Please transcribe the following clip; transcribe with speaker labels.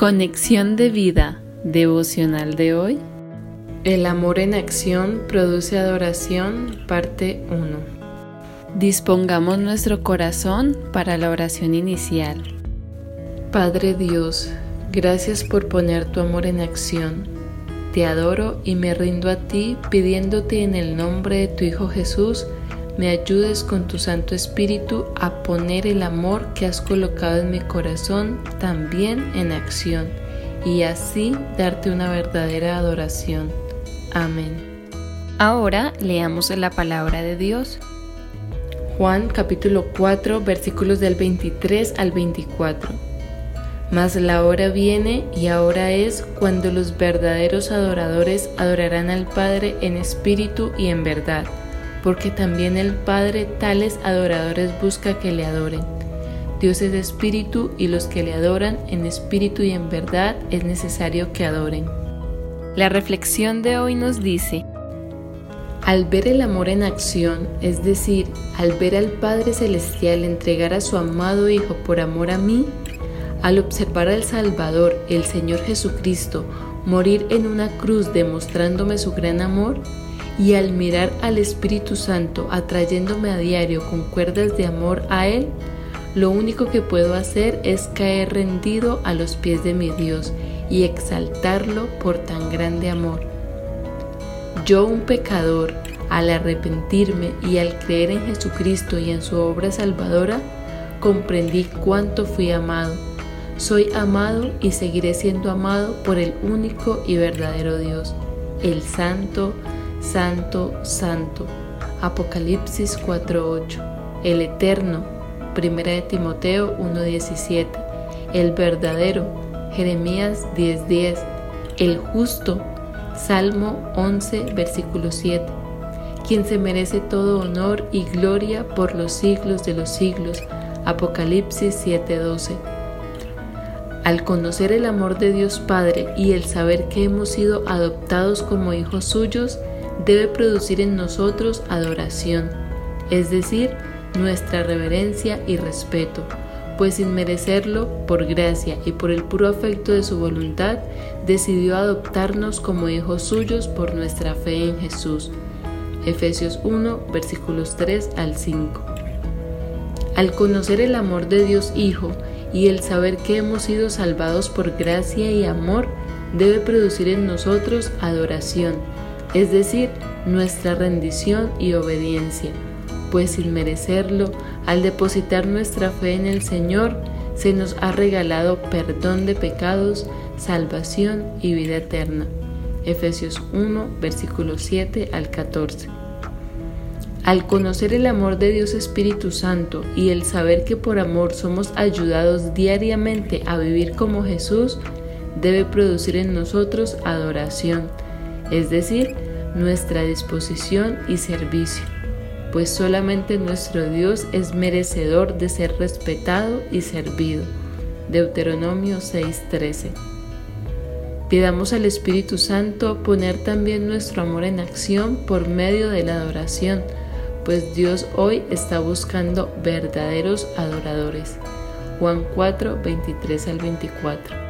Speaker 1: Conexión de vida devocional de hoy. El amor en acción produce adoración, parte 1. Dispongamos nuestro corazón para la oración inicial. Padre Dios, gracias por poner tu amor en acción. Te adoro y me rindo a ti pidiéndote en el nombre de tu Hijo Jesús, me ayudes con tu Santo Espíritu a poner el amor que has colocado en mi corazón también en acción y así darte una verdadera adoración. Amén. Ahora leamos la palabra de Dios. Juan capítulo 4 versículos del 23 al 24. Mas la hora viene y ahora es cuando los verdaderos adoradores adorarán al Padre en espíritu y en verdad porque también el Padre tales adoradores busca que le adoren. Dios es espíritu y los que le adoran en espíritu y en verdad es necesario que adoren. La reflexión de hoy nos dice, al ver el amor en acción, es decir, al ver al Padre Celestial entregar a su amado Hijo por amor a mí, al observar al Salvador, el Señor Jesucristo, morir en una cruz demostrándome su gran amor, y al mirar al Espíritu Santo atrayéndome a diario con cuerdas de amor a Él, lo único que puedo hacer es caer rendido a los pies de mi Dios y exaltarlo por tan grande amor. Yo un pecador, al arrepentirme y al creer en Jesucristo y en su obra salvadora, comprendí cuánto fui amado. Soy amado y seguiré siendo amado por el único y verdadero Dios, el Santo, Santo, Santo. Apocalipsis 4.8. El Eterno. Primera de Timoteo 1.17. El verdadero. Jeremías 10.10. El justo. Salmo 11, versículo 7. Quien se merece todo honor y gloria por los siglos de los siglos. Apocalipsis 7:12. Al conocer el amor de Dios Padre y el saber que hemos sido adoptados como hijos suyos, debe producir en nosotros adoración, es decir, nuestra reverencia y respeto, pues sin merecerlo, por gracia y por el puro afecto de su voluntad, decidió adoptarnos como hijos suyos por nuestra fe en Jesús. Efesios 1, versículos 3 al 5. Al conocer el amor de Dios Hijo y el saber que hemos sido salvados por gracia y amor, debe producir en nosotros adoración, es decir, nuestra rendición y obediencia, pues sin merecerlo, al depositar nuestra fe en el Señor, se nos ha regalado perdón de pecados, salvación y vida eterna. Efesios 1, versículos 7 al 14. Al conocer el amor de Dios Espíritu Santo y el saber que por amor somos ayudados diariamente a vivir como Jesús, debe producir en nosotros adoración, es decir, nuestra disposición y servicio, pues solamente nuestro Dios es merecedor de ser respetado y servido. Deuteronomio 6:13. Pidamos al Espíritu Santo poner también nuestro amor en acción por medio de la adoración, pues Dios hoy está buscando verdaderos adoradores. Juan 4, 23 al 24.